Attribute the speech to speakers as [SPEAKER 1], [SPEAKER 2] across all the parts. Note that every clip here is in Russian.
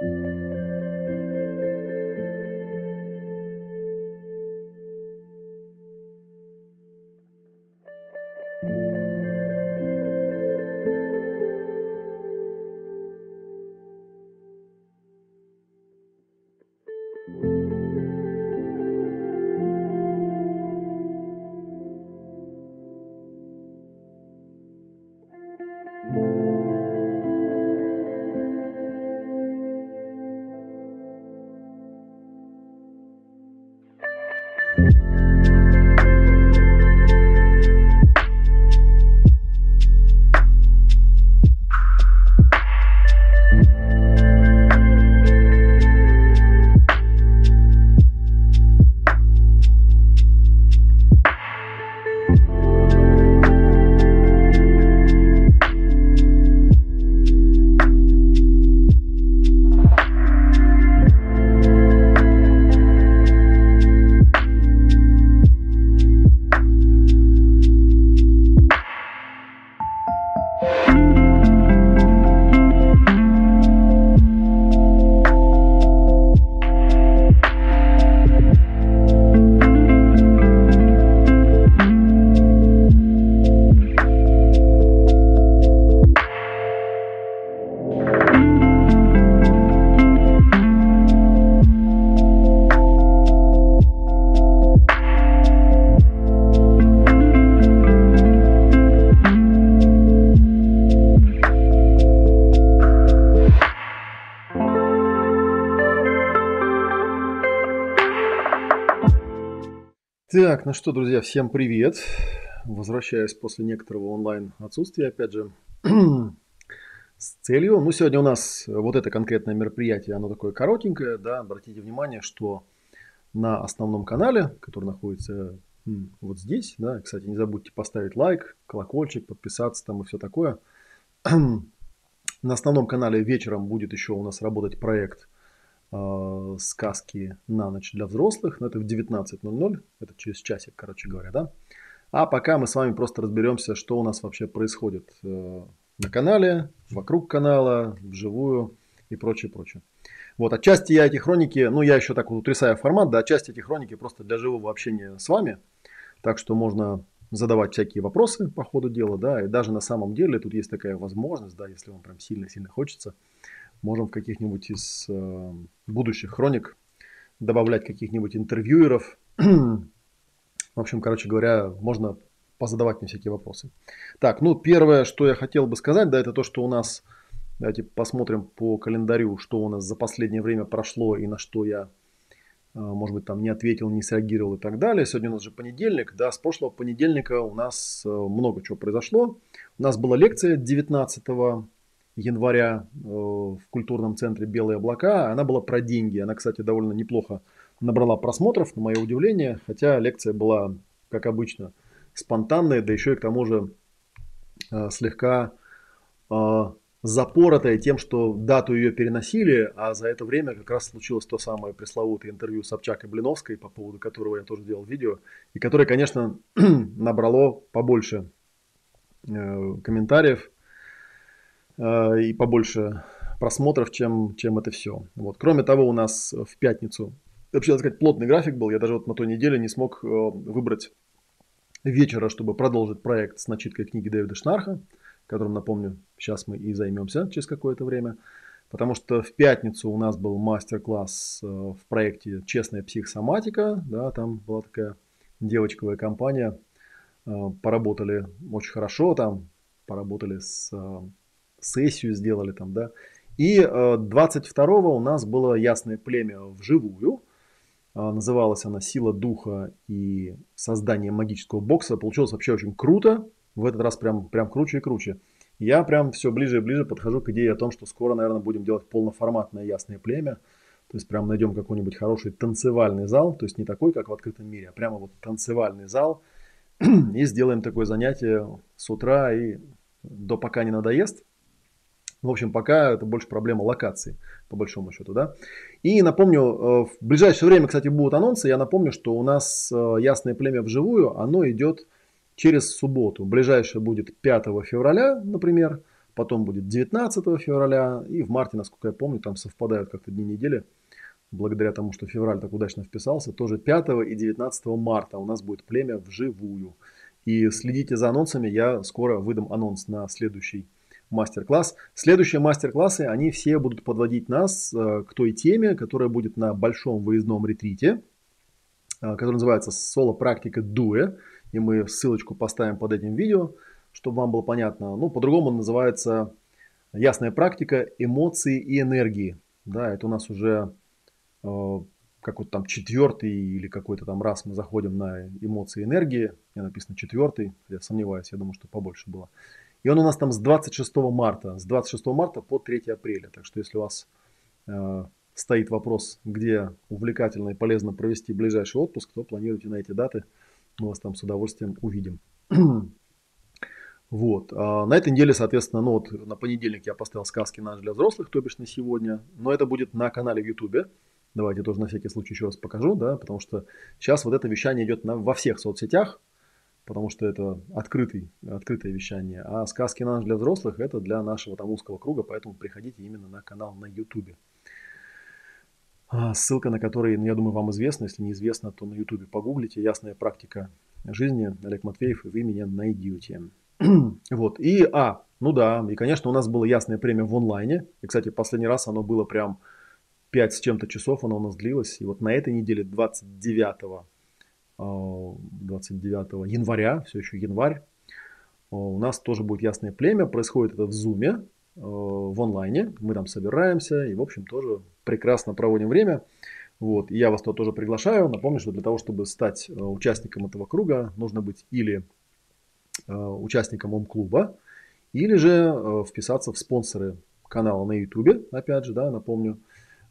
[SPEAKER 1] Música Так, ну что, друзья, всем привет. Возвращаюсь после некоторого онлайн отсутствия, опять же, с целью. Ну, сегодня у нас вот это конкретное мероприятие, оно такое коротенькое, да, обратите внимание, что на основном канале, который находится вот здесь, да, кстати, не забудьте поставить лайк, колокольчик, подписаться там и все такое. на основном канале вечером будет еще у нас работать проект – э, сказки на ночь для взрослых. Но это в 19.00, это через часик, короче говоря, да. А пока мы с вами просто разберемся, что у нас вообще происходит э, на канале, вокруг канала, вживую и прочее, прочее. Вот, отчасти я эти хроники, ну я еще так вот утрясаю формат, да, отчасти эти хроники просто для живого общения с вами. Так что можно задавать всякие вопросы по ходу дела, да, и даже на самом деле тут есть такая возможность, да, если вам прям сильно-сильно хочется, Можем в каких-нибудь из э, будущих хроник добавлять каких-нибудь интервьюеров. в общем, короче говоря, можно позадавать мне всякие вопросы. Так, ну первое, что я хотел бы сказать, да, это то, что у нас, давайте посмотрим по календарю, что у нас за последнее время прошло и на что я, э, может быть, там не ответил, не среагировал и так далее. Сегодня у нас же понедельник, да, с прошлого понедельника у нас э, много чего произошло. У нас была лекция 19 января э, в культурном центре «Белые облака». Она была про деньги. Она, кстати, довольно неплохо набрала просмотров, на мое удивление. Хотя лекция была, как обычно, спонтанная, да еще и к тому же э, слегка э, запоротая тем, что дату ее переносили, а за это время как раз случилось то самое пресловутое интервью Собчак и Блиновской, по поводу которого я тоже делал видео, и которое, конечно, набрало побольше комментариев, Э, и побольше просмотров, чем, чем это все. Вот. Кроме того, у нас в пятницу, вообще, так сказать, плотный график был. Я даже вот на той неделе не смог э, выбрать вечера, чтобы продолжить проект с начиткой книги Дэвида Шнарха, которым, напомню, сейчас мы и займемся через какое-то время. Потому что в пятницу у нас был мастер-класс э, в проекте «Честная психосоматика». Да, там была такая девочковая компания. Поработали очень хорошо там, поработали с сессию сделали там, да. И 22 э, у нас было ясное племя вживую. Э, называлась она «Сила духа и создание магического бокса». Получилось вообще очень круто. В этот раз прям, прям круче и круче. Я прям все ближе и ближе подхожу к идее о том, что скоро, наверное, будем делать полноформатное ясное племя. То есть прям найдем какой-нибудь хороший танцевальный зал. То есть не такой, как в открытом мире, а прямо вот танцевальный зал. И сделаем такое занятие с утра и до пока не надоест. В общем, пока это больше проблема локации, по большому счету, да. И напомню, э, в ближайшее время, кстати, будут анонсы. Я напомню, что у нас э, Ясное племя вживую, оно идет через субботу. Ближайшее будет 5 февраля, например. потом будет 19 февраля, и в марте, насколько я помню, там совпадают как-то дни недели, благодаря тому, что февраль так удачно вписался, тоже 5 и 19 марта у нас будет племя вживую. И следите за анонсами, я скоро выдам анонс на следующий мастер-класс. Следующие мастер-классы, они все будут подводить нас э, к той теме, которая будет на большом выездном ретрите, э, который называется «Соло-практика Дуэ». И мы ссылочку поставим под этим видео, чтобы вам было понятно. Ну, по-другому он называется «Ясная практика эмоции и энергии». Да, это у нас уже э, как вот там четвертый или какой-то там раз мы заходим на эмоции и энергии. Я написано четвертый, я сомневаюсь, я думаю, что побольше было. И он у нас там с 26 марта, с 26 марта по 3 апреля. Так что если у вас э, стоит вопрос, где увлекательно и полезно провести ближайший отпуск, то планируйте на эти даты. Мы вас там с удовольствием увидим. Вот. А на этой неделе, соответственно, ну вот на понедельник я поставил сказки наш для взрослых, то бишь на сегодня. Но это будет на канале в YouTube. Давайте тоже на всякий случай еще раз покажу, да, потому что сейчас вот это вещание идет на, во всех соцсетях, потому что это открытый, открытое вещание. А сказки наш для взрослых это для нашего там узкого круга, поэтому приходите именно на канал на YouTube. А, ссылка на который, ну, я думаю, вам известна. Если неизвестно, то на YouTube погуглите. Ясная практика жизни. Олег Матвеев, и вы меня найдете. вот. И, а, ну да, и, конечно, у нас было ясная премия в онлайне. И, кстати, последний раз оно было прям 5 с чем-то часов оно у нас длилось. И вот на этой неделе 29, 29 а, января, все еще январь, а, у нас тоже будет ясное племя. Происходит это в Зуме, а, в онлайне. Мы там собираемся и, в общем, тоже прекрасно проводим время. Вот, и я вас туда тоже приглашаю. Напомню, что для того, чтобы стать участником этого круга, нужно быть или участником ОМ-клуба, или же вписаться в спонсоры канала на YouTube, опять же, да, напомню.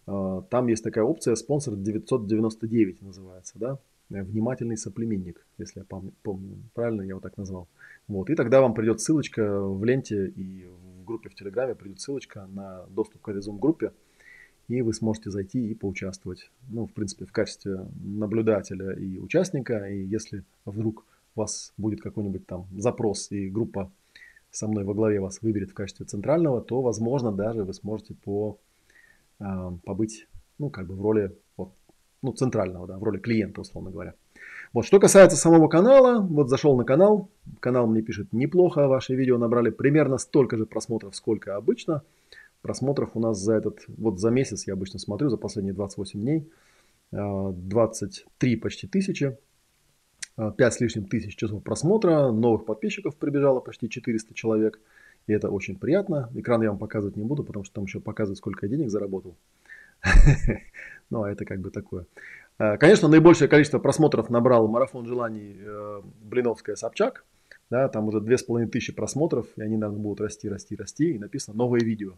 [SPEAKER 1] Там есть такая опция спонсор 999 называется, да, внимательный соплеменник, если я помню, помню правильно я его так назвал. Вот, и тогда вам придет ссылочка в ленте и в группе в Телеграме придет ссылочка на доступ к этой Zoom-группе, и вы сможете зайти и поучаствовать, ну, в принципе, в качестве наблюдателя и участника, и если вдруг у вас будет какой-нибудь там запрос, и группа со мной во главе вас выберет в качестве центрального, то, возможно, даже вы сможете по а, побыть, ну, как бы в роли вот, ну, центрального, да, в роли клиента, условно говоря. Вот, что касается самого канала, вот зашел на канал, канал мне пишет, неплохо, ваши видео набрали примерно столько же просмотров, сколько обычно. Просмотров у нас за этот, вот за месяц я обычно смотрю, за последние 28 дней, 23 а, почти тысячи, 5 а, с лишним тысяч часов просмотра, новых подписчиков прибежало почти 400 человек – и это очень приятно. Экран я вам показывать не буду, потому что там еще показывает, сколько я денег заработал. Ну, а это как бы такое. Э, конечно, наибольшее количество просмотров набрал марафон желаний э, Блиновская Собчак. Да, там уже две с половиной тысячи просмотров, и они, наверное, будут расти, расти, расти. И написано новое видео.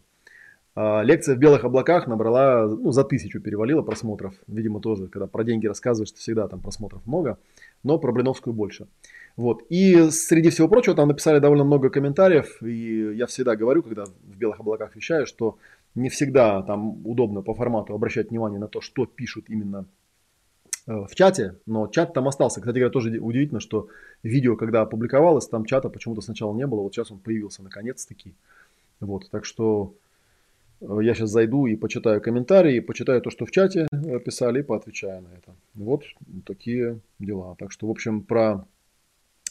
[SPEAKER 1] А лекция в белых облаках набрала, ну, за тысячу перевалила просмотров. Видимо, тоже, когда про деньги рассказываешь, всегда там просмотров много, но про Блиновскую больше. Вот. И среди всего прочего там написали довольно много комментариев, и я всегда говорю, когда в белых облаках вещаю, что не всегда там удобно по формату обращать внимание на то, что пишут именно э, в чате, но чат там остался. Кстати говоря, тоже удивительно, что видео, когда опубликовалось, там чата почему-то сначала не было, вот сейчас он появился наконец-таки. Вот, так что э, я сейчас зайду и почитаю комментарии, почитаю то, что в чате писали, и поотвечаю на это. Вот такие дела. Так что, в общем, про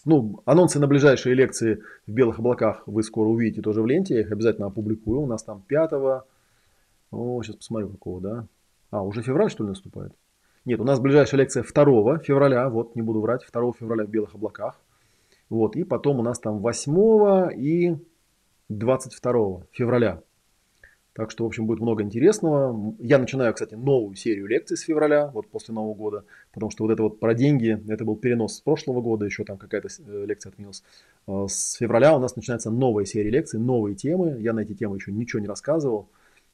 [SPEAKER 1] ну, анонсы на ближайшие лекции в белых облаках вы скоро увидите тоже в ленте. Я их обязательно опубликую. У нас там 5 о, сейчас посмотрю какого, да. А, уже февраль что ли наступает? Нет, у нас ближайшая лекция 2 февраля, вот не буду врать, 2 февраля в белых облаках. Вот, и потом у нас там 8 и 22 февраля. Так что, в общем, будет много интересного. Я начинаю, кстати, новую серию лекций с февраля, вот после Нового года, потому что вот это вот про деньги, это был перенос с прошлого года, еще там какая-то э, лекция отменилась. А с февраля у нас начинается новая серия лекций, новые темы. Я на эти темы еще ничего не рассказывал.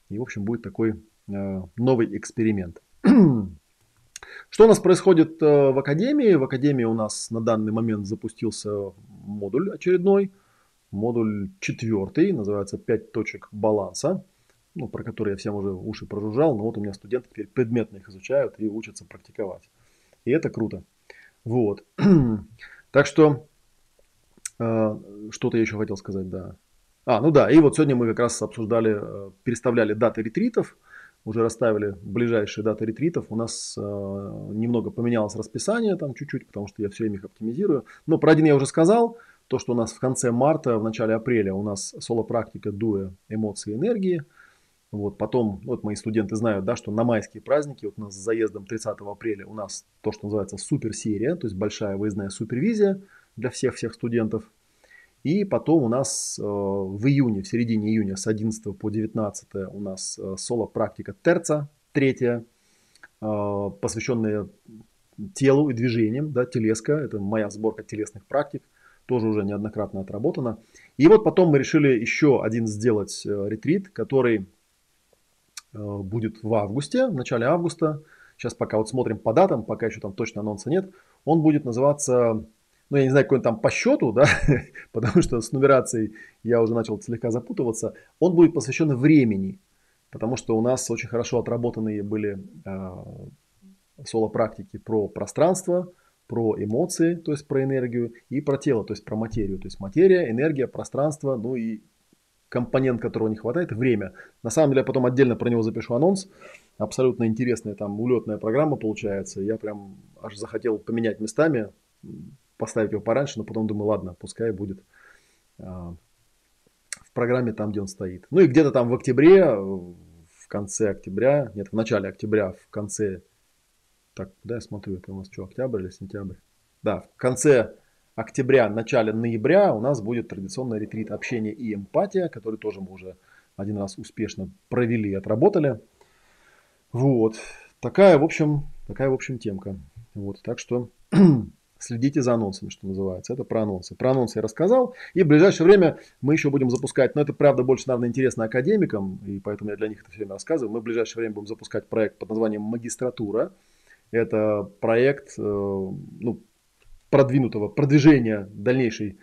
[SPEAKER 1] И, в общем, будет такой э, новый эксперимент. Что у нас происходит э, в Академии? В Академии у нас на данный момент запустился модуль очередной. Модуль четвертый, называется «5 точек баланса» ну, про которые я всем уже уши прожужжал, но вот у меня студенты теперь предметно их изучают и учатся практиковать. И это круто. Вот. так что, э, что-то я еще хотел сказать, да. А, ну да, и вот сегодня мы как раз обсуждали, э, переставляли даты ретритов, уже расставили ближайшие даты ретритов. У нас э, немного поменялось расписание там чуть-чуть, потому что я все время их оптимизирую. Но про один я уже сказал, то, что у нас в конце марта, в начале апреля у нас соло-практика дуэ эмоции и энергии. Вот, потом, вот мои студенты знают, да, что на майские праздники, вот у нас с заездом 30 апреля у нас то, что называется суперсерия, то есть большая выездная супервизия для всех-всех студентов. И потом у нас э, в июне, в середине июня с 11 по 19 у нас э, соло-практика терца, третья, э, посвященная телу и движениям, да, телеска, это моя сборка телесных практик, тоже уже неоднократно отработана. И вот потом мы решили еще один сделать э, ретрит, который будет в августе, в начале августа. Сейчас пока вот смотрим по датам, пока еще там точно анонса нет. Он будет называться, ну я не знаю, какой он там по счету, да, потому что с нумерацией я уже начал слегка запутываться. Он будет посвящен времени, потому что у нас очень хорошо отработанные были э, соло-практики про пространство, про эмоции, то есть про энергию, и про тело, то есть про материю. То есть материя, энергия, пространство, ну и компонент, которого не хватает, время. На самом деле я потом отдельно про него запишу анонс. Абсолютно интересная там улетная программа получается. Я прям аж захотел поменять местами, поставить его пораньше, но потом думаю, ладно, пускай будет а, в программе там, где он стоит. Ну и где-то там в октябре, в конце октября, нет, в начале октября, в конце, так, куда я смотрю, это у нас что, октябрь или сентябрь? Да, в конце октября, начале ноября у нас будет традиционный ретрит общения и эмпатия, который тоже мы уже один раз успешно провели и отработали. Вот. Такая, в общем, такая, в общем, темка. Вот. Так что следите за анонсами, что называется. Это про анонсы. Про анонсы я рассказал. И в ближайшее время мы еще будем запускать, но это, правда, больше, наверное, интересно академикам, и поэтому я для них это все время рассказываю. Мы в ближайшее время будем запускать проект под названием «Магистратура». Это проект, э, ну, продвинутого продвижения дальнейшей,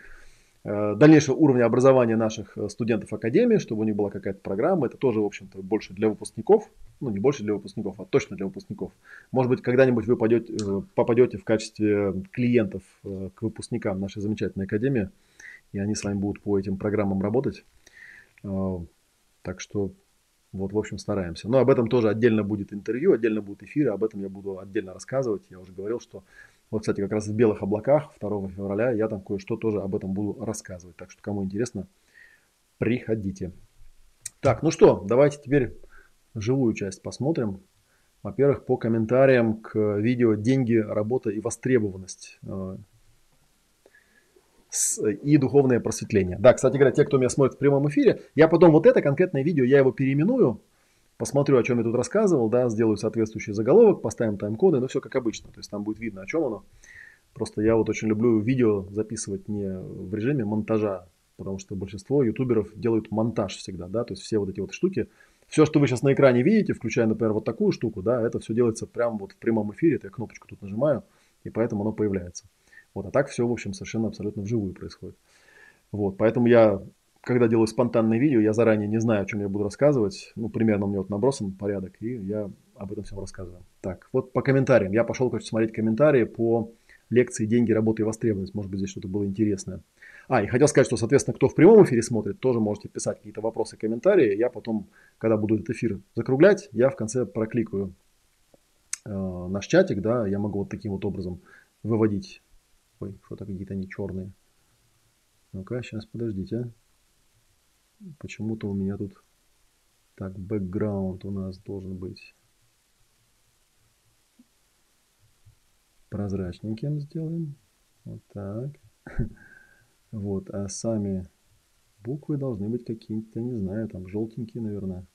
[SPEAKER 1] э, дальнейшего уровня образования наших э, студентов Академии, чтобы у них была какая-то программа. Это тоже, в общем-то, больше для выпускников. Ну, не больше для выпускников, а точно для выпускников. Может быть, когда-нибудь вы пойдете, э, попадете в качестве клиентов к выпускникам нашей замечательной Академии, и они с вами будут по этим программам работать. Так что вот, в общем, стараемся. Но об этом тоже отдельно будет интервью, отдельно будут эфиры, об этом я буду отдельно рассказывать. Я уже говорил, что вот, кстати, как раз в белых облаках 2 февраля я там кое-что тоже об этом буду рассказывать. Так что, кому интересно, приходите. Так, ну что, давайте теперь живую часть посмотрим. Во-первых, по комментариям к видео «Деньги, работа и востребованность» э, и духовное просветление. Да, кстати говоря, те, кто меня смотрит в прямом эфире, я потом вот это конкретное видео, я его переименую, посмотрю, о чем я тут рассказывал, да, сделаю соответствующий заголовок, поставим тайм-коды, ну все как обычно, то есть там будет видно, о чем оно. Просто я вот очень люблю видео записывать не в режиме монтажа, потому что большинство ютуберов делают монтаж всегда, да, то есть все вот эти вот штуки, все, что вы сейчас на экране видите, включая, например, вот такую штуку, да, это все делается прямо вот в прямом эфире, это я кнопочку тут нажимаю, и поэтому оно появляется. Вот, а так все, в общем, совершенно абсолютно вживую происходит. Вот, поэтому я когда делаю спонтанное видео, я заранее не знаю, о чем я буду рассказывать. Ну, примерно у меня вот набросан порядок, и я об этом всем рассказываю. Так, вот по комментариям. Я пошел, короче, смотреть комментарии по лекции «Деньги, работа и востребованность». Может быть, здесь что-то было интересное. А, и хотел сказать, что, соответственно, кто в прямом эфире смотрит, тоже можете писать какие-то вопросы, комментарии. Я потом, когда буду этот эфир закруглять, я в конце прокликаю э, наш чатик, да, я могу вот таким вот образом выводить. Ой, что-то какие-то они черные. Ну-ка, сейчас, подождите. Почему-то у меня тут... Так, бэкграунд у нас должен быть прозрачненьким сделаем. Вот так. Вот, а сами буквы должны быть какие-то, не знаю, там желтенькие, наверное.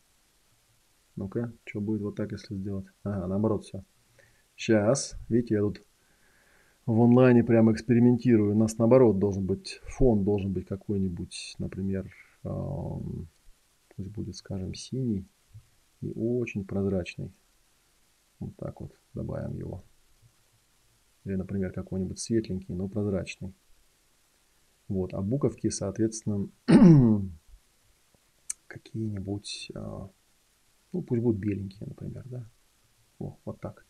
[SPEAKER 1] Ну-ка, что будет вот так, если сделать? Ага, наоборот все. Сейчас, видите, я тут в онлайне прямо экспериментирую. У нас наоборот должен быть, фон должен быть какой-нибудь, например, пусть будет, скажем, синий и очень прозрачный. Вот так вот добавим его. Или, например, какой-нибудь светленький, но прозрачный. Вот, а буковки, соответственно, какие-нибудь, а, ну, пусть будут беленькие, например, да. О, вот так.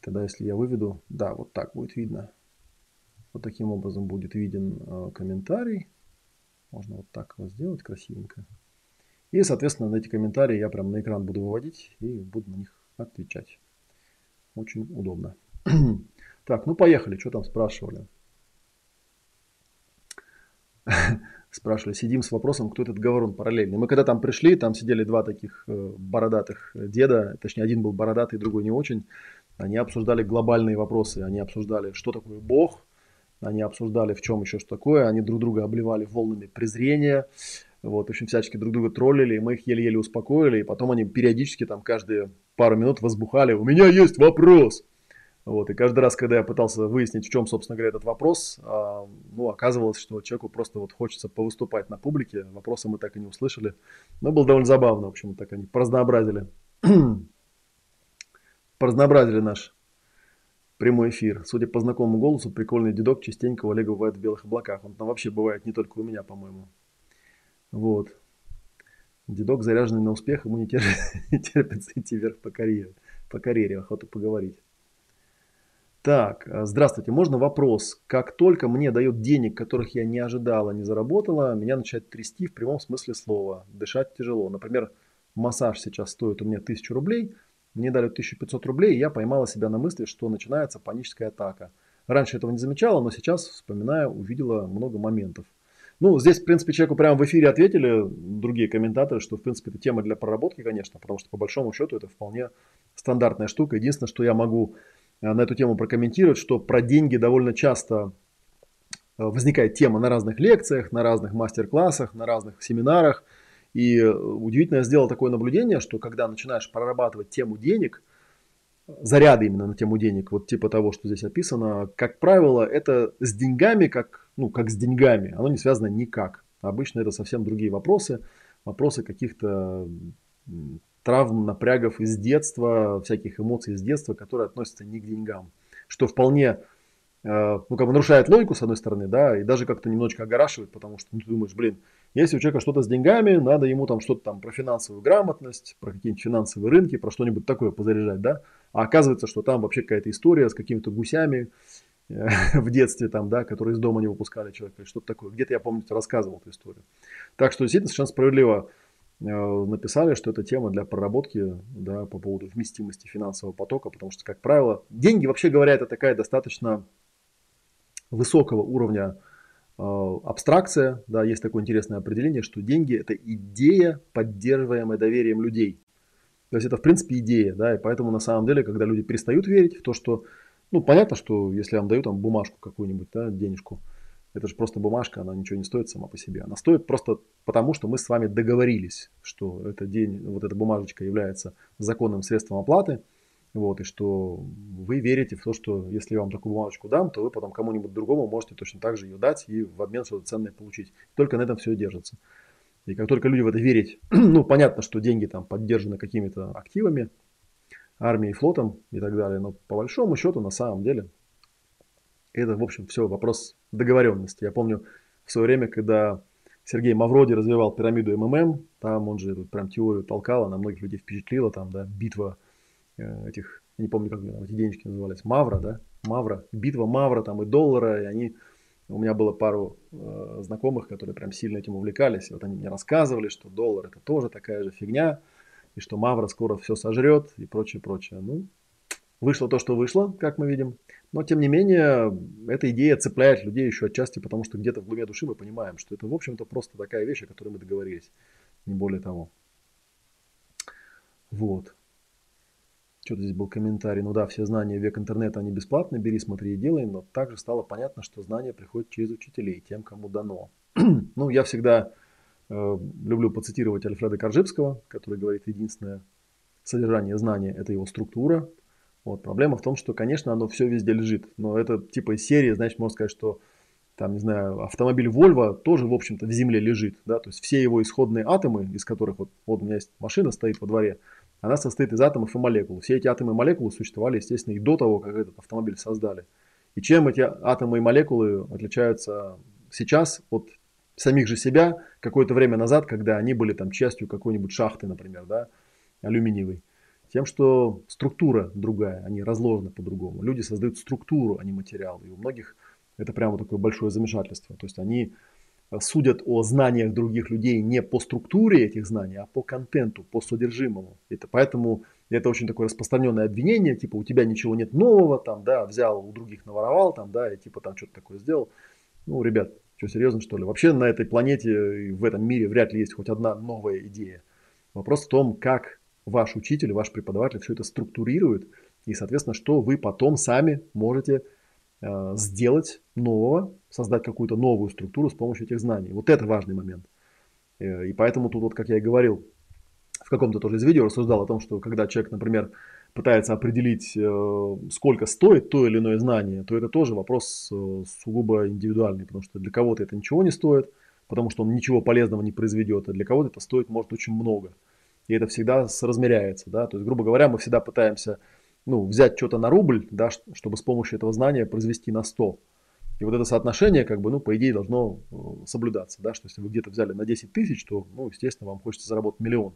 [SPEAKER 1] Тогда, если я выведу, да, вот так будет видно. Вот таким образом будет виден э, комментарий. Можно вот так вот сделать красивенько. И, соответственно, на эти комментарии я прям на экран буду выводить и буду на них отвечать. Очень удобно. Так, ну поехали. Что там спрашивали? Спрашивали, сидим с вопросом, кто этот говорун параллельный. Мы когда там пришли, там сидели два таких э, бородатых деда, точнее один был бородатый, другой не очень. Они обсуждали глобальные вопросы, они обсуждали, что такое Бог, они обсуждали, в чем еще что такое, они друг друга обливали волнами презрения, вот, в общем, всячески друг друга троллили, и мы их еле-еле успокоили, и потом они периодически там каждые пару минут возбухали, у меня есть вопрос. Вот, и каждый раз, когда я пытался выяснить, в чем, собственно говоря, этот вопрос, а, ну, оказывалось, что человеку просто вот хочется повыступать на публике, вопросы мы так и не услышали. Но было довольно забавно, в общем, так они поразнообразили, поразнообразили наш прямой эфир. Судя по знакомому голосу, прикольный дедок частенько у Олега бывает в белых облаках. Он там вообще бывает не только у меня, по-моему. Вот. Дедок заряженный на успех, ему не, терпит, не терпится идти вверх по карьере. По карьере, охота поговорить. Так, а, здравствуйте. Можно вопрос? Как только мне дают денег, которых я не ожидала, не заработала, меня начинает трясти в прямом смысле слова. Дышать тяжело. Например, массаж сейчас стоит у меня 1000 рублей. Мне дали 1500 рублей, и я поймала себя на мысли, что начинается паническая атака. Раньше этого не замечала, но сейчас, вспоминая, увидела много моментов. Ну, здесь, в принципе, человеку прямо в эфире ответили другие комментаторы, что, в принципе, это тема для проработки, конечно, потому что, по большому счету, это вполне стандартная штука. Единственное, что я могу э, на эту тему прокомментировать, что про деньги довольно часто э, возникает тема на разных лекциях, на разных мастер-классах, на разных семинарах. И э, удивительно, я сделал такое наблюдение, что когда начинаешь прорабатывать тему денег, заряды именно на тему денег, вот типа того, что здесь описано, как правило, это с деньгами, как ну, как с деньгами, оно не связано никак. Обычно это совсем другие вопросы, вопросы каких-то травм, напрягов из детства, всяких эмоций из детства, которые относятся не к деньгам. Что вполне э, ну, как бы нарушает логику, с одной стороны, да, и даже как-то немножечко огорашивает, потому что ну, ты думаешь, блин, если у человека что-то с деньгами, надо ему там что-то там про финансовую грамотность, про какие-нибудь финансовые рынки, про что-нибудь такое позаряжать, да, а оказывается, что там вообще какая-то история с какими-то гусями, в детстве, там, да, которые из дома не выпускали человека, что-то такое. Где-то я, помню, рассказывал эту историю. Так что действительно совершенно справедливо э, написали, что это тема для проработки да, по поводу вместимости финансового потока, потому что, как правило, деньги, вообще говоря, это такая достаточно высокого уровня э, абстракция. Да, есть такое интересное определение, что деньги – это идея, поддерживаемая доверием людей. То есть это, в принципе, идея. Да, и поэтому, на самом деле, когда люди перестают верить в то, что ну, понятно, что если я вам даю там бумажку какую-нибудь, да, денежку, это же просто бумажка, она ничего не стоит сама по себе. Она стоит просто потому, что мы с вами договорились, что это день, вот эта бумажечка является законным средством оплаты, вот, и что вы верите в то, что если я вам такую бумажечку дам, то вы потом кому-нибудь другому можете точно так же ее дать и в обмен что-то ценное получить. Только на этом все и держится. И как только люди в это верить, ну, понятно, что деньги там поддержаны какими-то активами, армией, флотом и так далее. Но по большому счету, на самом деле, это, в общем, все вопрос договоренности. Я помню в свое время, когда Сергей Мавроди развивал пирамиду МММ, там он же прям теорию толкал, она многих людей впечатлила, там, да, битва этих, не помню, как эти денежки назывались, Мавра, да, Мавра, битва Мавра там и доллара, и они, у меня было пару э, знакомых, которые прям сильно этим увлекались, и вот они мне рассказывали, что доллар это тоже такая же фигня, и что Мавра скоро все сожрет и прочее, прочее. Ну, вышло то, что вышло, как мы видим. Но, тем не менее, эта идея цепляет людей еще отчасти, потому что где-то в глубине души мы понимаем, что это, в общем-то, просто такая вещь, о которой мы договорились. Не более того. Вот. Что-то здесь был комментарий. Ну да, все знания век интернета, они бесплатны. Бери, смотри и делай. Но также стало понятно, что знания приходят через учителей, тем, кому дано. ну, я всегда Э, люблю поцитировать Альфреда Коржибского, который говорит, единственное содержание знания – это его структура. Вот. Проблема в том, что, конечно, оно все везде лежит, но это типа из серии, значит, можно сказать, что там, не знаю, автомобиль Volvo тоже, в общем-то, в земле лежит, да, то есть все его исходные атомы, из которых вот, вот у меня есть машина, стоит во дворе, она состоит из атомов и молекул. Все эти атомы и молекулы существовали, естественно, и до того, как этот автомобиль создали. И чем эти атомы и молекулы отличаются сейчас от самих же себя какое-то время назад, когда они были там частью какой-нибудь шахты, например, да, алюминиевой. Тем, что структура другая, они разложены по-другому. Люди создают структуру, а не материал. И у многих это прямо такое большое замешательство. То есть они судят о знаниях других людей не по структуре этих знаний, а по контенту, по содержимому. Это поэтому это очень такое распространенное обвинение, типа у тебя ничего нет нового, там, да, взял у других наворовал, там, да, и типа там что-то такое сделал. Ну, ребят, что, серьезно, что ли? Вообще на этой планете, в этом мире вряд ли есть хоть одна новая идея. Вопрос в том, как ваш учитель, ваш преподаватель все это структурирует, и, соответственно, что вы потом сами можете сделать нового, создать какую-то новую структуру с помощью этих знаний. Вот это важный момент. Э, и поэтому тут, вот, как я и говорил, в каком-то тоже из видео рассуждал о том, что когда человек, например, пытается определить, э, сколько стоит то или иное знание, то это тоже вопрос э, сугубо индивидуальный, потому что для кого-то это ничего не стоит, потому что он ничего полезного не произведет, а для кого-то это стоит может очень много. И это всегда соразмеряется. Да? То есть, грубо говоря, мы всегда пытаемся ну, взять что-то на рубль, да, чтобы с помощью этого знания произвести на 100. И вот это соотношение, как бы, ну, по идее, должно э, соблюдаться, да, что если вы где-то взяли на 10 тысяч, то, ну, естественно, вам хочется заработать миллион.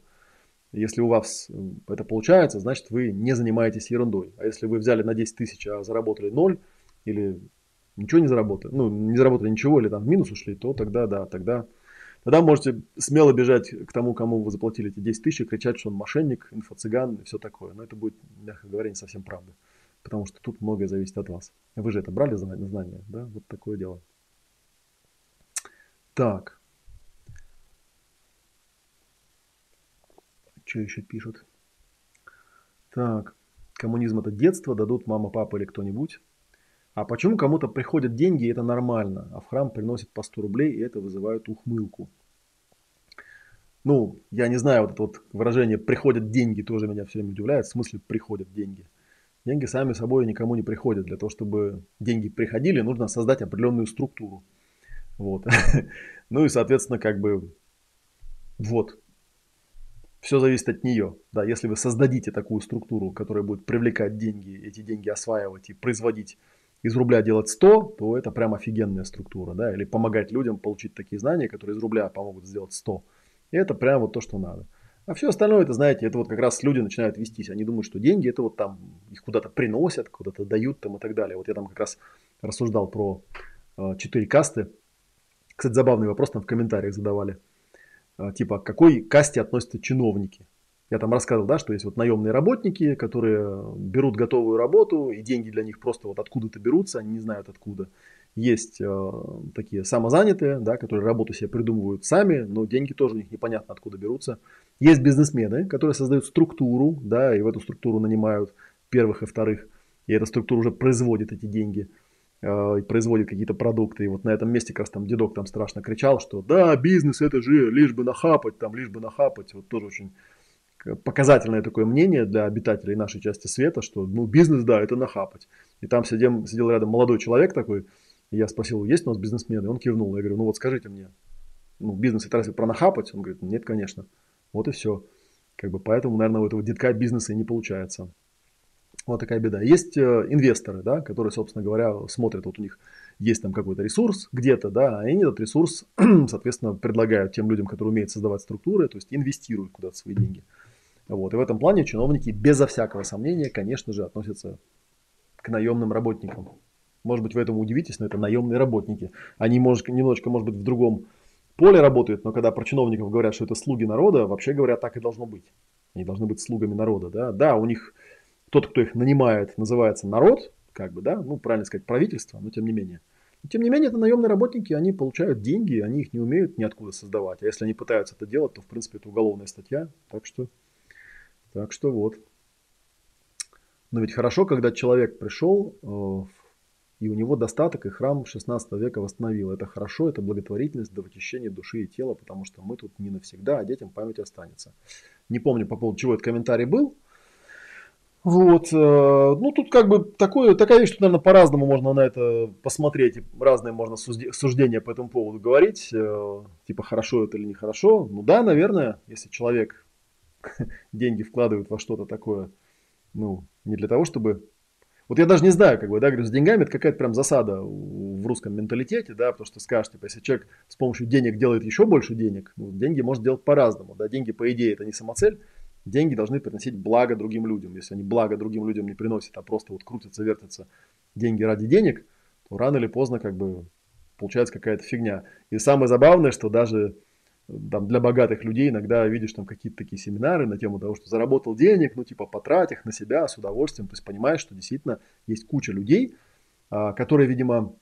[SPEAKER 1] Если у вас это получается, значит вы не занимаетесь ерундой. А если вы взяли на 10 тысяч, а заработали 0 или ничего не заработали, ну не заработали ничего или там в минус ушли, то тогда да, тогда, тогда можете смело бежать к тому, кому вы заплатили эти 10 тысяч, и кричать, что он мошенник, инфо-цыган и все такое. Но это будет, мягко говоря, не совсем правда. Потому что тут многое зависит от вас. Вы же это брали на знания, да? Вот такое дело. Так. Что еще пишут? Так, коммунизм это детство, дадут мама, папа или кто-нибудь. А почему кому-то приходят деньги, и это нормально, а в храм приносят по 100 рублей, и это вызывает ухмылку? Ну, я не знаю, вот это вот выражение «приходят деньги» тоже меня все время удивляет. В смысле «приходят деньги»? Деньги сами собой никому не приходят. Для того, чтобы деньги приходили, нужно создать определенную структуру. Вот. Ну и, соответственно, как бы вот, все зависит от нее. Да, если вы создадите такую структуру, которая будет привлекать деньги, эти деньги осваивать и производить из рубля делать 100, то это прям офигенная структура. Да? Или помогать людям получить такие знания, которые из рубля помогут сделать 100. И это прям вот то, что надо. А все остальное, это, знаете, это вот как раз люди начинают вестись. Они думают, что деньги это вот там их куда-то приносят, куда-то дают там и так далее. Вот я там как раз рассуждал про э, 4 касты. Кстати, забавный вопрос там в комментариях задавали. А, типа, к какой касте относятся чиновники. Я там рассказывал, да, что есть вот наемные работники, которые берут готовую работу, и деньги для них просто вот откуда-то берутся, они не знают откуда. Есть э, такие самозанятые, да, которые работу себе придумывают сами, но деньги тоже у них непонятно откуда берутся. Есть бизнесмены, которые создают структуру, да, и в эту структуру нанимают первых и вторых, и эта структура уже производит эти деньги. Э, производит какие-то продукты. И вот на этом месте как раз там дедок там страшно кричал, что да, бизнес это же лишь бы нахапать, там лишь бы нахапать. Вот тоже очень показательное такое мнение для обитателей нашей части света, что ну бизнес, да, это нахапать. И там сидел, сидел рядом молодой человек такой, и я спросил, есть у нас бизнесмены? И он кивнул. Я говорю, ну вот скажите мне, ну бизнес это разве про нахапать? Он говорит, нет, конечно. Вот и все. Как бы поэтому, наверное, у этого детка бизнеса и не получается. Вот такая беда. Есть э, инвесторы, да, которые, собственно говоря, смотрят, вот у них есть там какой-то ресурс где-то, да, а они этот ресурс, соответственно, предлагают тем людям, которые умеют создавать структуры, то есть инвестируют куда-то свои деньги. Вот. И в этом плане чиновники, безо всякого сомнения, конечно же, относятся к наемным работникам. Может быть, вы этому удивитесь, но это наемные работники. Они может, немножечко, может быть, в другом поле работают, но когда про чиновников говорят, что это слуги народа, вообще говоря, так и должно быть. Они должны быть слугами народа. Да, да у них тот, кто их нанимает, называется народ, как бы, да, ну, правильно сказать, правительство, но тем не менее. Но, тем не менее, это наемные работники, они получают деньги, они их не умеют ниоткуда создавать. А если они пытаются это делать, то, в принципе, это уголовная статья. Так что, так что вот. Но ведь хорошо, когда человек пришел, э, и у него достаток, и храм 16 века восстановил. Это хорошо, это благотворительность до вычищения души и тела, потому что мы тут не навсегда, а детям память останется. Не помню, по поводу чего этот комментарий был, вот, э, ну тут как бы такое, такая вещь, что, наверное, по-разному можно на это посмотреть, разные можно суждения по этому поводу говорить, э, типа хорошо это или нехорошо. Ну да, наверное, если человек деньги вкладывает во что-то такое, ну, не для того, чтобы... Вот я даже не знаю, как бы, да, говорю, с деньгами это какая-то прям засада в русском менталитете, да, потому что скажешь, типа, если человек с помощью денег делает еще больше денег, ну, деньги может делать по-разному, да, деньги, по идее, это не самоцель, Деньги должны приносить благо другим людям. Если они благо другим людям не приносят, а просто вот крутятся, вертятся деньги ради денег, то рано или поздно как бы получается какая-то фигня. И самое забавное, что даже там, для богатых людей иногда видишь там какие-то такие семинары на тему того, что заработал денег, ну типа потрать их на себя с удовольствием. То есть понимаешь, что действительно есть куча людей, а, которые, видимо,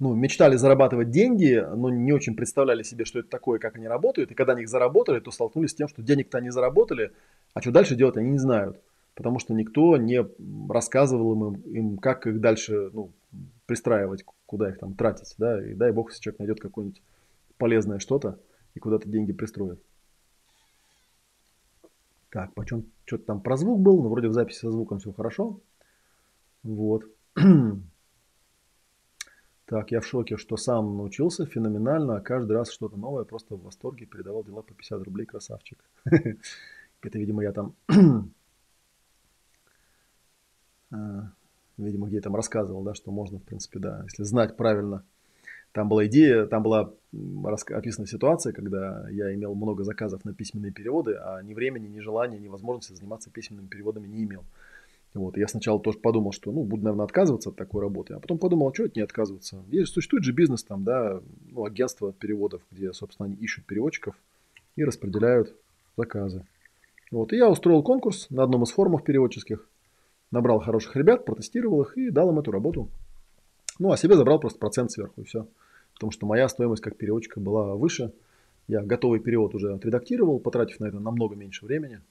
[SPEAKER 1] ну, мечтали зарабатывать деньги, но не очень представляли себе, что это такое, как они работают. И когда они их заработали, то столкнулись с тем, что денег-то они заработали, а что дальше делать они не знают. Потому что никто не рассказывал им, им как их дальше ну, пристраивать, куда их там тратить. Да? И дай бог, если человек найдет какое-нибудь полезное что-то и куда-то деньги пристроит. Так, почем что-то там про звук был, но вроде в записи со звуком все хорошо. Вот. Так, я в шоке, что сам научился феноменально, а каждый раз что-то новое, просто в восторге, передавал дела по 50 рублей, красавчик. Это, видимо, я там, а, видимо, где я там рассказывал, да, что можно, в принципе, да, если знать правильно. Там была идея, там была описана ситуация, когда я имел много заказов на письменные переводы, а ни времени, ни желания, ни возможности заниматься письменными переводами не имел. Вот, я сначала тоже подумал, что, ну, буду, наверное, отказываться от такой работы, а потом подумал, а что это не отказываться? Есть, существует же бизнес там, да, ну, агентство переводов, где, собственно, они ищут переводчиков и распределяют заказы. Вот, и я устроил конкурс на одном из форумов переводческих, набрал хороших ребят, протестировал их и дал им эту работу. Ну, а себе забрал просто процент сверху и все. Потому что моя стоимость как переводчика была выше. Я готовый перевод уже отредактировал, потратив на это намного меньше времени –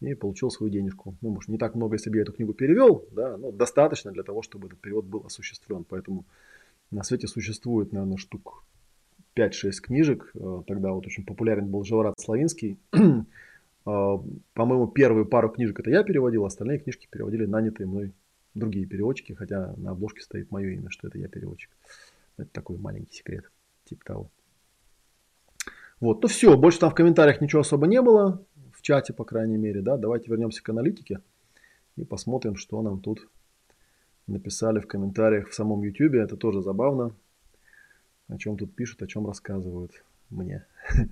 [SPEAKER 1] и получил свою денежку. Ну, может, не так много, если бы я эту книгу перевел, да, но достаточно для того, чтобы этот перевод был осуществлен. Поэтому на свете существует, наверное, штук 5-6 книжек. Э, тогда вот очень популярен был Живорат Славинский. Э, по-моему, первую пару книжек это я переводил, остальные книжки переводили нанятые мной другие переводчики, хотя на обложке стоит мое имя, что это я переводчик. Это такой маленький секрет, типа того. Вот, ну все, больше там в комментариях ничего особо не было чате, по крайней мере, да. Давайте вернемся к аналитике и посмотрим, что нам тут написали в комментариях в самом YouTube. Это тоже забавно. О чем тут пишут, о чем рассказывают мне.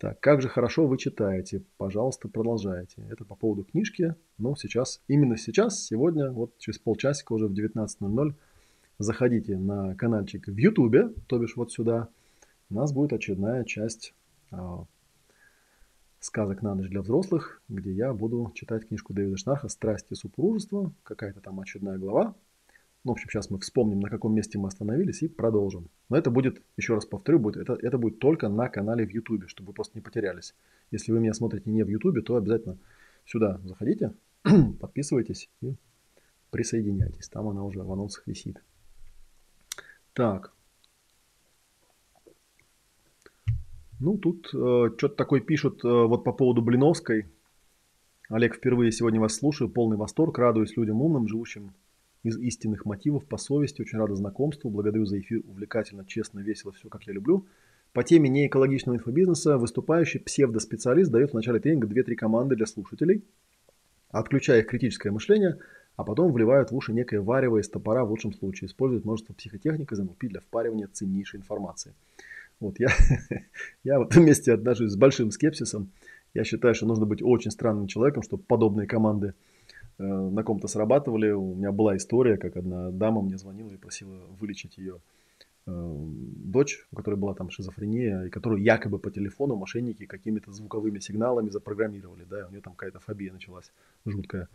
[SPEAKER 1] Так, как же хорошо вы читаете. Пожалуйста, продолжайте. Это по поводу книжки. Но сейчас, именно сейчас, сегодня, вот через полчасика уже в 19.00, заходите на каналчик в YouTube, то бишь вот сюда. У нас будет очередная часть а, сказок на ночь для взрослых, где я буду читать книжку Дэвида Шнаха «Страсти супружества», какая-то там очередная глава. Ну, в общем, сейчас мы вспомним, на каком месте мы остановились и продолжим. Но это будет, еще раз повторю, будет, это, это будет только на канале в YouTube, чтобы вы просто не потерялись. Если вы меня смотрите не в YouTube, то обязательно сюда заходите, подписывайтесь и присоединяйтесь. Там она уже в анонсах висит. Так, Ну, тут э, что-то такое пишут э, вот по поводу Блиновской. Олег, впервые сегодня вас слушаю. Полный восторг. Радуюсь людям умным, живущим из истинных мотивов, по совести. Очень рада знакомству. Благодарю за эфир. Увлекательно, честно, весело. Все, как я люблю. По теме неэкологичного инфобизнеса выступающий псевдоспециалист дает в начале тренинга 2-3 команды для слушателей, отключая их критическое мышление, а потом вливают в уши некое варево из топора в лучшем случае. Используют множество психотехник из НЛП для впаривания ценнейшей информации. Вот я, я в этом месте отношусь с большим скепсисом. Я считаю, что нужно быть очень странным человеком, чтобы подобные команды на ком-то срабатывали. У меня была история, как одна дама мне звонила и просила вылечить ее э, дочь, у которой была там шизофрения, и которую якобы по телефону мошенники какими-то звуковыми сигналами запрограммировали. Да, у нее там какая-то фобия началась жуткая.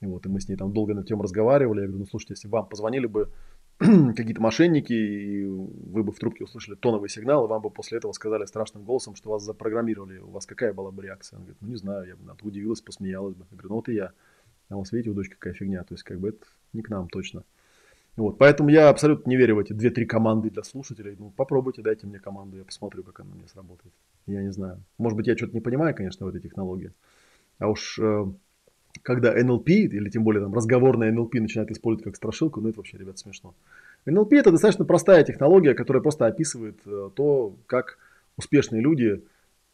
[SPEAKER 1] И вот, и мы с ней там долго на тем разговаривали. Я говорю, ну слушайте, если вам позвонили бы какие-то мошенники, и вы бы в трубке услышали тоновый сигнал, и вам бы после этого сказали страшным голосом, что вас запрограммировали, у вас какая была бы реакция? Он говорит, ну не знаю, я бы удивилась, посмеялась бы. Я говорю, ну вот и я. А у вас, видите, у дочки какая фигня, то есть как бы это не к нам точно. Вот, поэтому я абсолютно не верю в эти две-три команды для слушателей. Ну, попробуйте, дайте мне команду, я посмотрю, как она мне сработает. Я не знаю. Может быть, я что-то не понимаю, конечно, в этой технологии. А уж э, когда NLP, или тем более там разговорная NLP начинает использовать как страшилку, ну это вообще, ребят, смешно. NLP это достаточно простая технология, которая просто описывает э, то, как успешные люди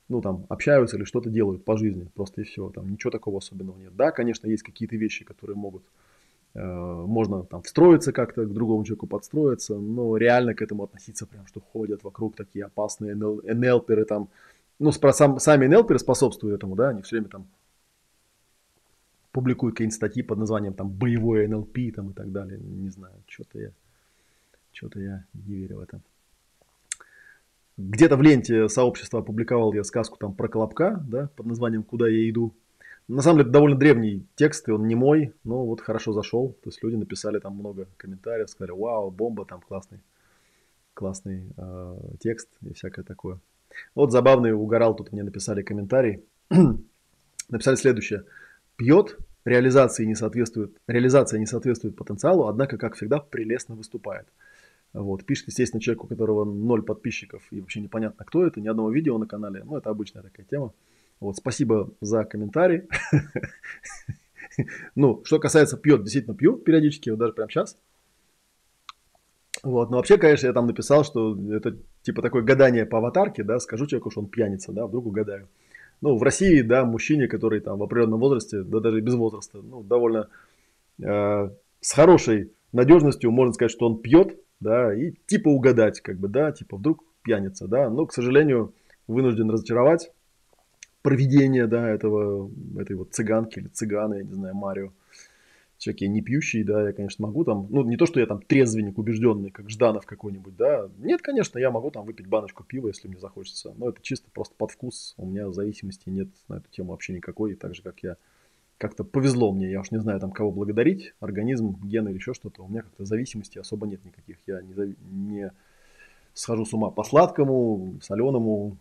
[SPEAKER 1] ну, там, общаются или что-то делают по жизни, просто и все, там ничего такого особенного нет. Да, конечно, есть какие-то вещи, которые могут, э, можно там встроиться как-то, к другому человеку подстроиться, но реально к этому относиться прям, что ходят вокруг такие опасные NLперы там, ну, сам, сами NLперы способствуют этому, да, они все время там публикуют какие-нибудь статьи под названием там боевой НЛП там и так далее. Не знаю, что-то я, что-то я не верю в это. Где-то в ленте сообщества опубликовал я сказку там про Колобка, да, под названием «Куда я иду». На самом деле, довольно древний текст, и он не мой, но вот хорошо зашел. То есть люди написали там много комментариев, сказали, вау, бомба, там классный, классный э, текст и всякое такое. Вот забавный угорал, тут мне написали комментарий. написали следующее. Пьет, реализации не соответствует, реализация не соответствует потенциалу, однако, как всегда, прелестно выступает. Вот. Пишет, естественно, человек, у которого ноль подписчиков и вообще непонятно, кто это, ни одного видео на канале. Ну, это обычная такая тема. Вот, спасибо за комментарий. Ну, что касается пьет, действительно пью периодически, вот даже прямо сейчас. Вот, но вообще, конечно, я там написал, что это типа такое гадание по аватарке, да, скажу человеку, что он пьяница, да, вдруг угадаю. Ну, в России, да, мужчине, который там в определенном возрасте, да даже без возраста, ну, довольно э, с хорошей надежностью можно сказать, что он пьет, да, и типа угадать, как бы, да, типа вдруг пьяница, да, но, к сожалению, вынужден разочаровать проведение, да, этого, этой вот цыганки или цыгана, я не знаю, Марио. Человек я не пьющий, да, я, конечно, могу там, ну, не то, что я там трезвенник убежденный, как Жданов какой-нибудь, да. Нет, конечно, я могу там выпить баночку пива, если мне захочется. Но это чисто просто под вкус. У меня зависимости нет на эту тему вообще никакой. Так же, как я как-то повезло мне, я уж не знаю там кого благодарить, организм, гены или еще что-то. У меня как-то зависимости особо нет никаких. Я не, не схожу с ума по сладкому, соленому,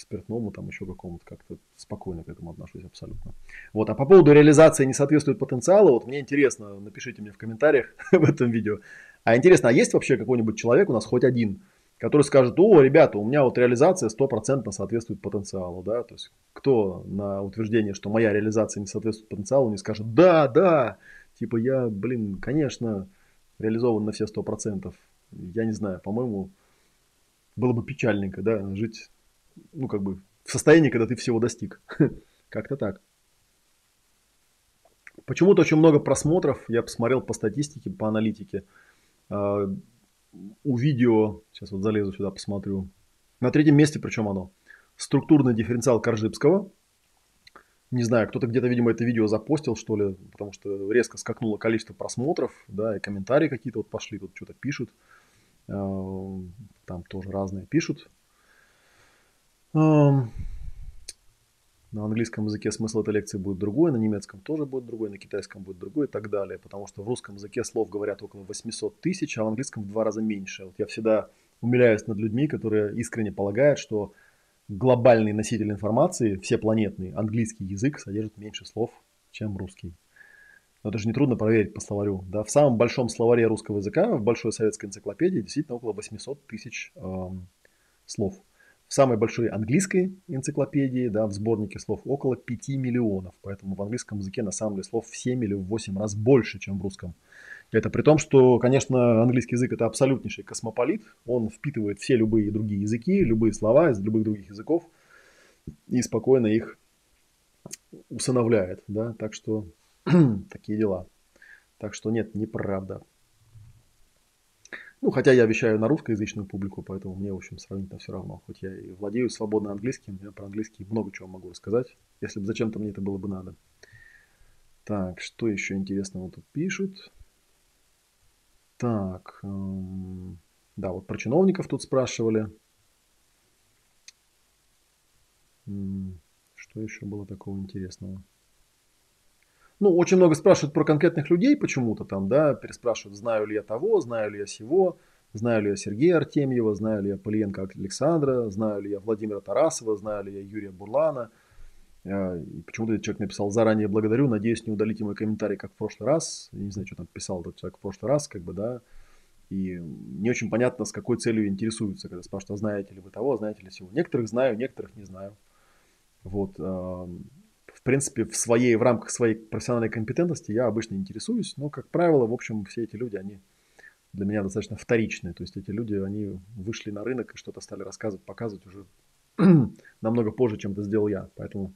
[SPEAKER 1] спиртному, там еще какому-то как-то спокойно к этому отношусь абсолютно. Вот, а по поводу реализации не соответствует потенциалу, вот мне интересно, напишите мне в комментариях в этом видео. А интересно, а есть вообще какой-нибудь человек у нас хоть один, который скажет, о, ребята, у меня вот реализация стопроцентно соответствует потенциалу, да, то есть кто на утверждение, что моя реализация не соответствует потенциалу, не скажет, да, да, типа я, блин, конечно, реализован на все сто процентов. Я не знаю, по-моему, было бы печальненько, да, жить ну, как бы, в состоянии, когда ты всего достиг. Как-то так. Почему-то очень много просмотров, я посмотрел по статистике, по аналитике. У видео, сейчас вот залезу сюда, посмотрю. На третьем месте, причем оно. Структурный дифференциал Коржибского. Не знаю, кто-то где-то, видимо, это видео запостил, что ли, потому что резко скакнуло количество просмотров, да, и комментарии какие-то вот пошли, тут что-то пишут. А, там тоже разные пишут. На английском языке смысл этой лекции будет другой, на немецком тоже будет другой, на китайском будет другой и так далее. Потому что в русском языке слов говорят около 800 тысяч, а в английском в два раза меньше. Вот я всегда умиляюсь над людьми, которые искренне полагают, что глобальный носитель информации, все планетный, английский язык содержит меньше слов, чем русский. Но это же нетрудно проверить по словарю. Да? В самом большом словаре русского языка, в Большой советской энциклопедии, действительно около 800 тысяч эм, слов. В самой большой английской энциклопедии, да, в сборнике слов около 5 миллионов. Поэтому в английском языке на самом деле слов в 7 или в 8 раз больше, чем в русском. Это при том, что, конечно, английский язык это абсолютнейший космополит. Он впитывает все любые другие языки, любые слова из любых других языков и спокойно их усыновляет. Да? Так что такие дела. Так что нет, неправда. Ну, хотя я вещаю на русскоязычную публику, поэтому мне, в общем, сравнительно все равно. Хоть я и владею свободно английским, я про английский много чего могу рассказать, если бы зачем-то мне это было бы надо. Так, что еще интересного тут пишут? Так, эм, да, вот про чиновников тут спрашивали. Что еще было такого интересного? Ну, очень много спрашивают про конкретных людей почему-то там, да, переспрашивают, знаю ли я того, знаю ли я сего, знаю ли я Сергея Артемьева, знаю ли я Полиенко Александра, знаю ли я Владимира Тарасова, знаю ли я Юрия Бурлана. А, и почему-то этот человек написал заранее благодарю, надеюсь, не удалите мой комментарий, как в прошлый раз. Я не знаю, что там писал этот человек в прошлый раз, как бы, да. И не очень понятно, с какой целью интересуются, когда спрашивают, а знаете ли вы того, знаете ли всего. Некоторых знаю, некоторых не знаю. Вот в принципе, в своей, в рамках своей профессиональной компетентности я обычно интересуюсь, но, как правило, в общем, все эти люди, они для меня достаточно вторичные. То есть эти люди, они вышли на рынок и что-то стали рассказывать, показывать уже намного позже, чем это сделал я. Поэтому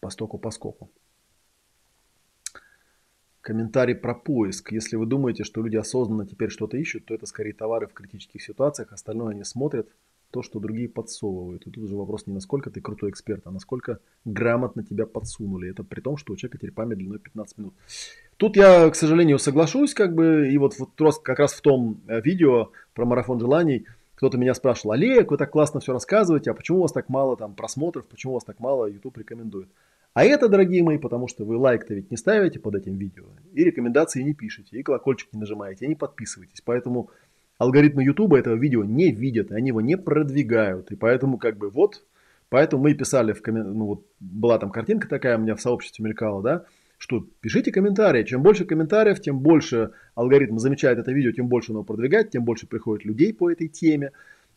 [SPEAKER 1] по стоку по скоку. Комментарий про поиск. Если вы думаете, что люди осознанно теперь что-то ищут, то это скорее товары в критических ситуациях. Остальное они смотрят – то, что другие подсовывают. И тут уже вопрос не насколько ты крутой эксперт, а насколько грамотно тебя подсунули. Это при том, что у человека теперь память длиной 15 минут. Тут я, к сожалению, соглашусь, как бы, и вот, вот как раз в том э, видео про марафон желаний кто-то меня спрашивал, Олег, вы так классно все рассказываете, а почему у вас так мало там просмотров, почему у вас так мало YouTube рекомендует? А это, дорогие мои, потому что вы лайк-то ведь не ставите под этим видео, и рекомендации не пишете, и колокольчик не нажимаете, и не подписываетесь. Поэтому алгоритмы YouTube этого видео не видят, они его не продвигают. И поэтому как бы вот, поэтому мы писали в комментариях, ну вот была там картинка такая у меня в сообществе мелькала, да, что пишите комментарии. Чем больше комментариев, тем больше алгоритм замечает это видео, тем больше оно продвигает, тем больше приходит людей по этой теме.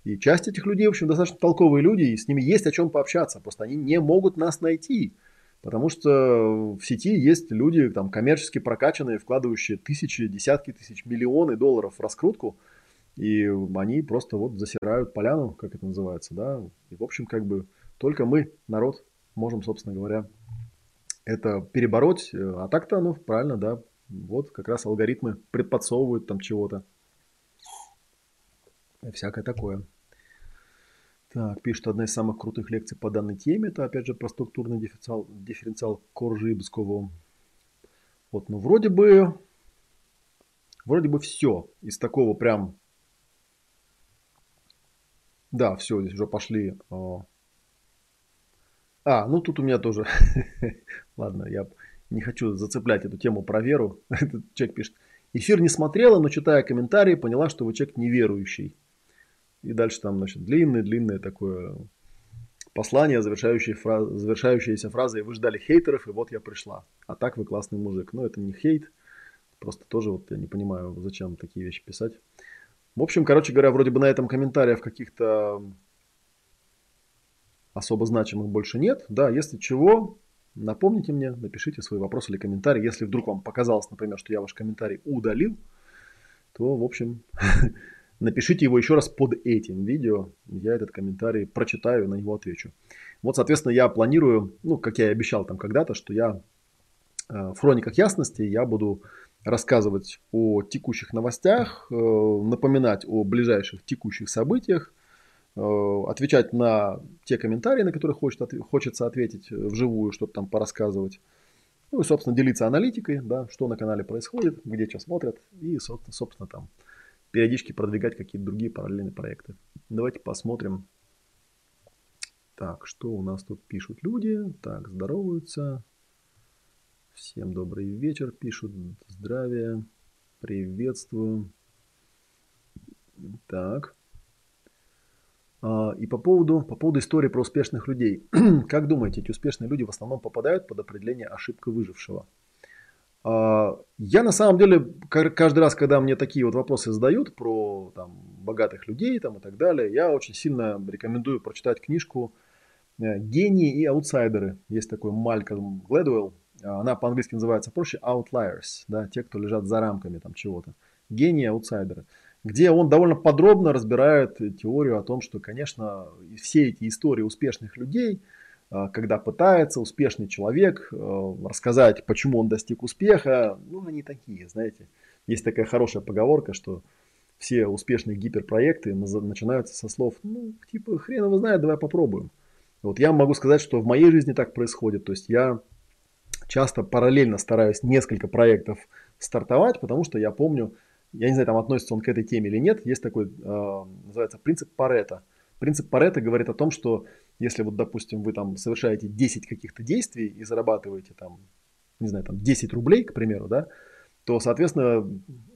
[SPEAKER 1] И часть этих людей, в общем, достаточно толковые люди, и с ними есть о чем пообщаться. Просто они не могут нас найти. Потому что в сети есть люди там, коммерчески прокачанные, вкладывающие тысячи, десятки тысяч, миллионы долларов в раскрутку. И они просто вот засирают поляну, как это называется, да. И, в общем, как бы только мы, народ, можем, собственно говоря, это перебороть. А так-то оно правильно, да. Вот как раз алгоритмы предподсовывают там чего-то. Всякое такое. Так, пишет, одна из самых крутых лекций по данной теме, это опять же про структурный дифференциал, дифференциал Коржибского. Вот, ну вроде бы, вроде бы все из такого прям, да, все, здесь уже пошли. А, ну тут у меня тоже, ладно, я не хочу зацеплять эту тему про веру. Этот человек пишет, эфир не смотрела, но читая комментарии, поняла, что вы человек неверующий. И дальше там, значит, длинное-длинное такое послание, завершающее фраз, завершающаяся фразой «Вы ждали хейтеров, и вот я пришла. А так вы классный мужик». Но это не хейт, просто тоже вот я не понимаю, зачем такие вещи писать. В общем, короче говоря, вроде бы на этом комментариев каких-то особо значимых больше нет. Да, если чего, напомните мне, напишите свой вопрос или комментарий. Если вдруг вам показалось, например, что я ваш комментарий удалил, то, в общем, Напишите его еще раз под этим видео. Я этот комментарий прочитаю, на него отвечу. Вот, соответственно, я планирую, ну, как я и обещал там когда-то, что я э, в хрониках ясности я буду рассказывать о текущих новостях, э, напоминать о ближайших текущих событиях, э, отвечать на те комментарии, на которые хочет, хочется ответить вживую, что-то там порассказывать. Ну и, собственно, делиться аналитикой, да, что на канале происходит, где что смотрят, и, собственно там периодически продвигать какие-то другие параллельные проекты. Давайте посмотрим. Так, что у нас тут пишут люди? Так, здороваются. Всем добрый вечер, пишут. Здравия. Приветствую. Так. А, и по поводу, по поводу истории про успешных людей. как думаете, эти успешные люди в основном попадают под определение ошибка выжившего? А, я на самом деле каждый раз, когда мне такие вот вопросы задают про там, богатых людей там, и так далее, я очень сильно рекомендую прочитать книжку э, «Гении и аутсайдеры». Есть такой Малькольм Глэдуэлл. Она по-английски называется проще «Outliers», да, те, кто лежат за рамками там чего-то. «Гении аутсайдеры», где он довольно подробно разбирает теорию о том, что, конечно, все эти истории успешных людей – а, когда пытается успешный человек э, рассказать, почему он достиг успеха, ну, они такие, знаете. Есть такая хорошая поговорка, что все успешные гиперпроекты начинаются со слов, ну, типа, хрен его знает, давай попробуем. Вот я могу сказать, что в моей жизни так происходит. То есть я часто параллельно стараюсь несколько проектов стартовать, потому что я помню, я не знаю, там относится он к этой теме или нет, есть такой, э, называется принцип Парета. Принцип Парета говорит о том, что если вот, допустим, вы там совершаете 10 каких-то действий и зарабатываете там, не знаю, там 10 рублей, к примеру, да, то, соответственно,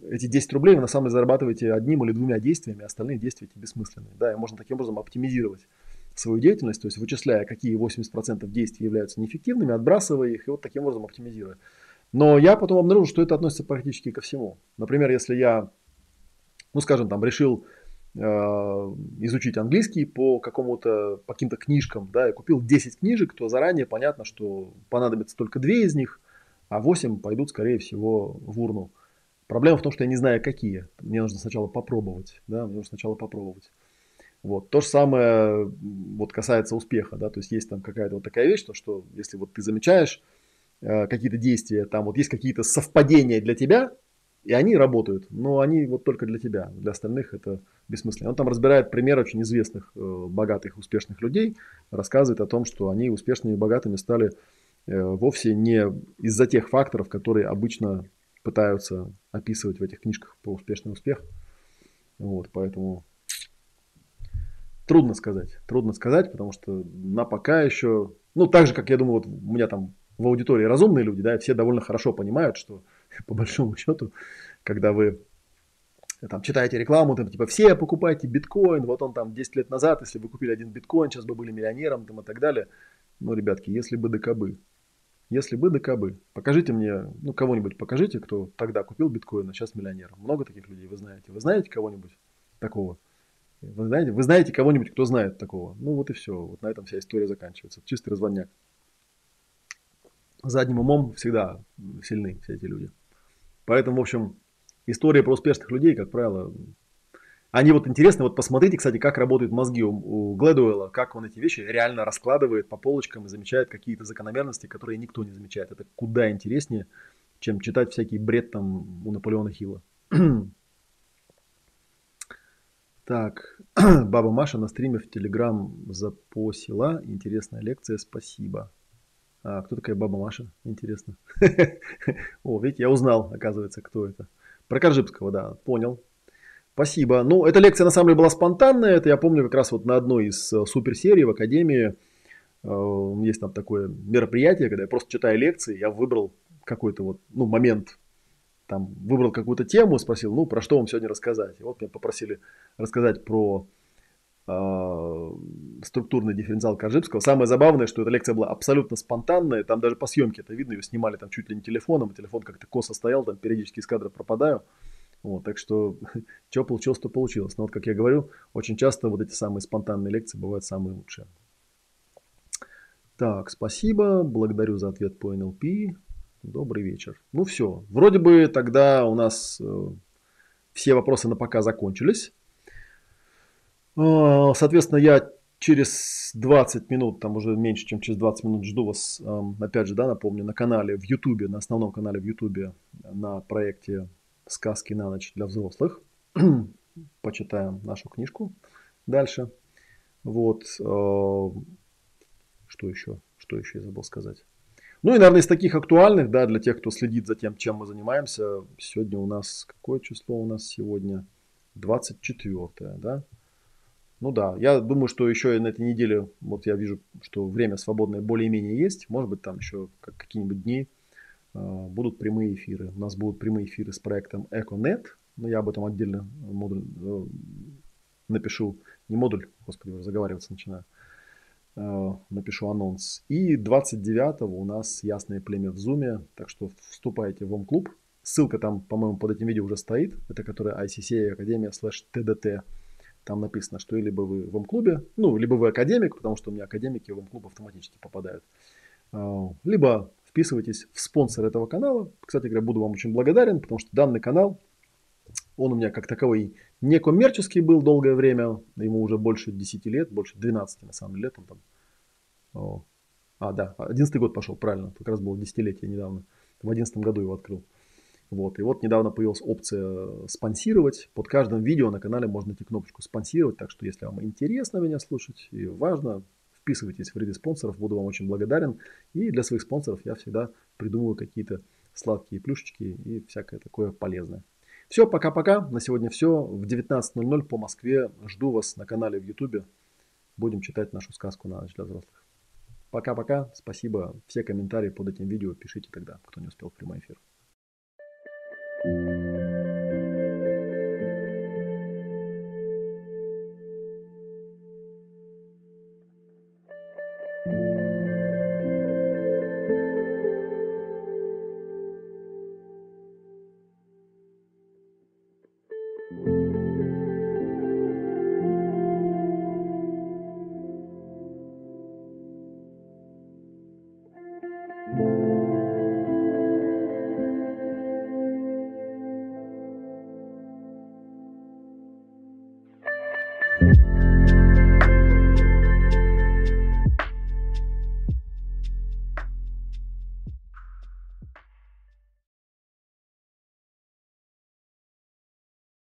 [SPEAKER 1] эти 10 рублей вы на самом деле зарабатываете одним или двумя действиями, а остальные действия эти бессмысленные. Да, и можно таким образом оптимизировать свою деятельность, то есть вычисляя, какие 80% действий являются неэффективными, отбрасывая их и вот таким образом оптимизируя. Но я потом обнаружил, что это относится практически ко всему. Например, если я, ну скажем, там решил Э, изучить английский по какому-то, по каким-то книжкам, да, я купил 10 книжек, то заранее понятно, что понадобится только 2 из них, а 8 пойдут, скорее всего, в урну. Проблема в том, что я не знаю, какие. Мне нужно сначала попробовать, да, мне нужно сначала попробовать. Вот. То же самое вот касается успеха, да, то есть есть там какая-то вот такая вещь, то, что если вот ты замечаешь э, какие-то действия, там вот есть какие-то совпадения для тебя, и они работают, но они вот только для тебя. Для остальных это бессмысленно. Он там разбирает пример очень известных, э, богатых, успешных людей, рассказывает о том, что они успешными и богатыми стали э, вовсе не из-за тех факторов, которые обычно пытаются описывать в этих книжках про успешный успех. Вот, поэтому Трудно сказать. Трудно сказать, потому что на пока еще... Ну, так же, как я думаю, вот у меня там в аудитории разумные люди, да, все довольно хорошо понимают, что по большому счету, когда вы там читаете рекламу, там типа все покупайте биткоин, вот он там 10 лет назад, если бы купили один биткоин, сейчас бы были миллионером там и так далее. Ну, ребятки, если бы да кабы. Если бы да кабы. Покажите мне, ну, кого-нибудь покажите, кто тогда купил биткоин, а сейчас миллионер. Много таких людей вы знаете. Вы знаете кого-нибудь такого? Вы знаете, вы знаете кого-нибудь, кто знает такого? Ну, вот и все. Вот на этом вся история заканчивается. Чистый разводняк. Задним умом всегда сильны все эти люди. Поэтому, в общем, история про успешных людей, как правило, они вот интересны. Вот посмотрите, кстати, как работают мозги у, у Глэдуэлла, как он эти вещи реально раскладывает по полочкам и замечает какие-то закономерности, которые никто не замечает. Это куда интереснее, чем читать всякий бред там у Наполеона Хилла. так, Баба Маша на стриме в Телеграм запосила. Интересная лекция, спасибо. А кто такая Баба Маша? Интересно. О, видите, я узнал, оказывается, кто это. Про Коржибского, да, понял. Спасибо. Ну, эта лекция на самом деле была спонтанная. Это я помню как раз вот на одной из э, суперсерий в Академии. Э, есть там такое мероприятие, когда я просто читаю лекции, я выбрал какой-то вот, ну, момент, там, выбрал какую-то тему, спросил, ну, про что вам сегодня рассказать. И вот меня попросили рассказать про э, структурный дифференциал Коржибского. Самое забавное, что эта лекция была абсолютно спонтанная, там даже по съемке это видно, ее снимали там чуть ли не телефоном, телефон как-то косо стоял, там периодически из кадра пропадаю. Вот, так что, что получилось, то получилось. Но вот, как я говорю, очень часто вот эти самые спонтанные лекции бывают самые лучшие. Так, спасибо, благодарю за ответ по НЛП. Добрый вечер. Ну все, вроде бы тогда у нас э, все вопросы на пока закончились. Э, соответственно, я через 20 минут, там уже меньше, чем через 20 минут жду вас, опять же, да, напомню, на канале в Ютубе, на основном канале в Ютубе, на проекте сказки на ночь для взрослых. Почитаем нашу книжку дальше. Вот. Э, что еще? Что еще я забыл сказать? Ну и, наверное, из таких актуальных, да, для тех, кто следит за тем, чем мы занимаемся. Сегодня у нас, какое число у нас сегодня? 24, да? Ну да, я думаю, что еще на этой неделе, вот я вижу, что время свободное более-менее есть. Может быть, там еще какие-нибудь дни а, будут прямые эфиры. У нас будут прямые эфиры с проектом EcoNet. Но я об этом отдельно модуль э, напишу. Не модуль, господи, заговариваться начинаю. Э, напишу анонс. И 29 у нас ясное племя в зуме. Так что вступайте в ОМ-клуб. Ссылка там, по-моему, под этим видео уже стоит. Это которая ICCA Академия слэш TDT. Там написано, что либо вы в ОМ-клубе, ну, либо вы академик, потому что у меня академики в ОМ-клуб автоматически попадают. Э, либо вписывайтесь в спонсор этого канала. Кстати говоря, буду вам очень благодарен, потому что данный канал, он у меня как таковой не коммерческий был долгое время, ему уже больше 10 лет, больше 12 на самом деле он там. О. А, да, 11 год пошел, правильно, как раз было десятилетие недавно. В 11 году его открыл. Вот. И вот недавно появилась опция спонсировать. Под каждым видео на канале можно найти кнопочку спонсировать. Так что если вам интересно меня слушать и важно, вписывайтесь в ряды спонсоров, буду вам очень благодарен. И для своих спонсоров я всегда придумываю какие-то сладкие плюшечки и всякое такое полезное. Все, пока-пока. На сегодня все. В 19.00 по Москве жду вас на канале в YouTube. Будем читать нашу сказку на ночь для взрослых. Пока-пока. Спасибо. Все комментарии под этим видео пишите тогда, кто не успел в прямой эфир. thank you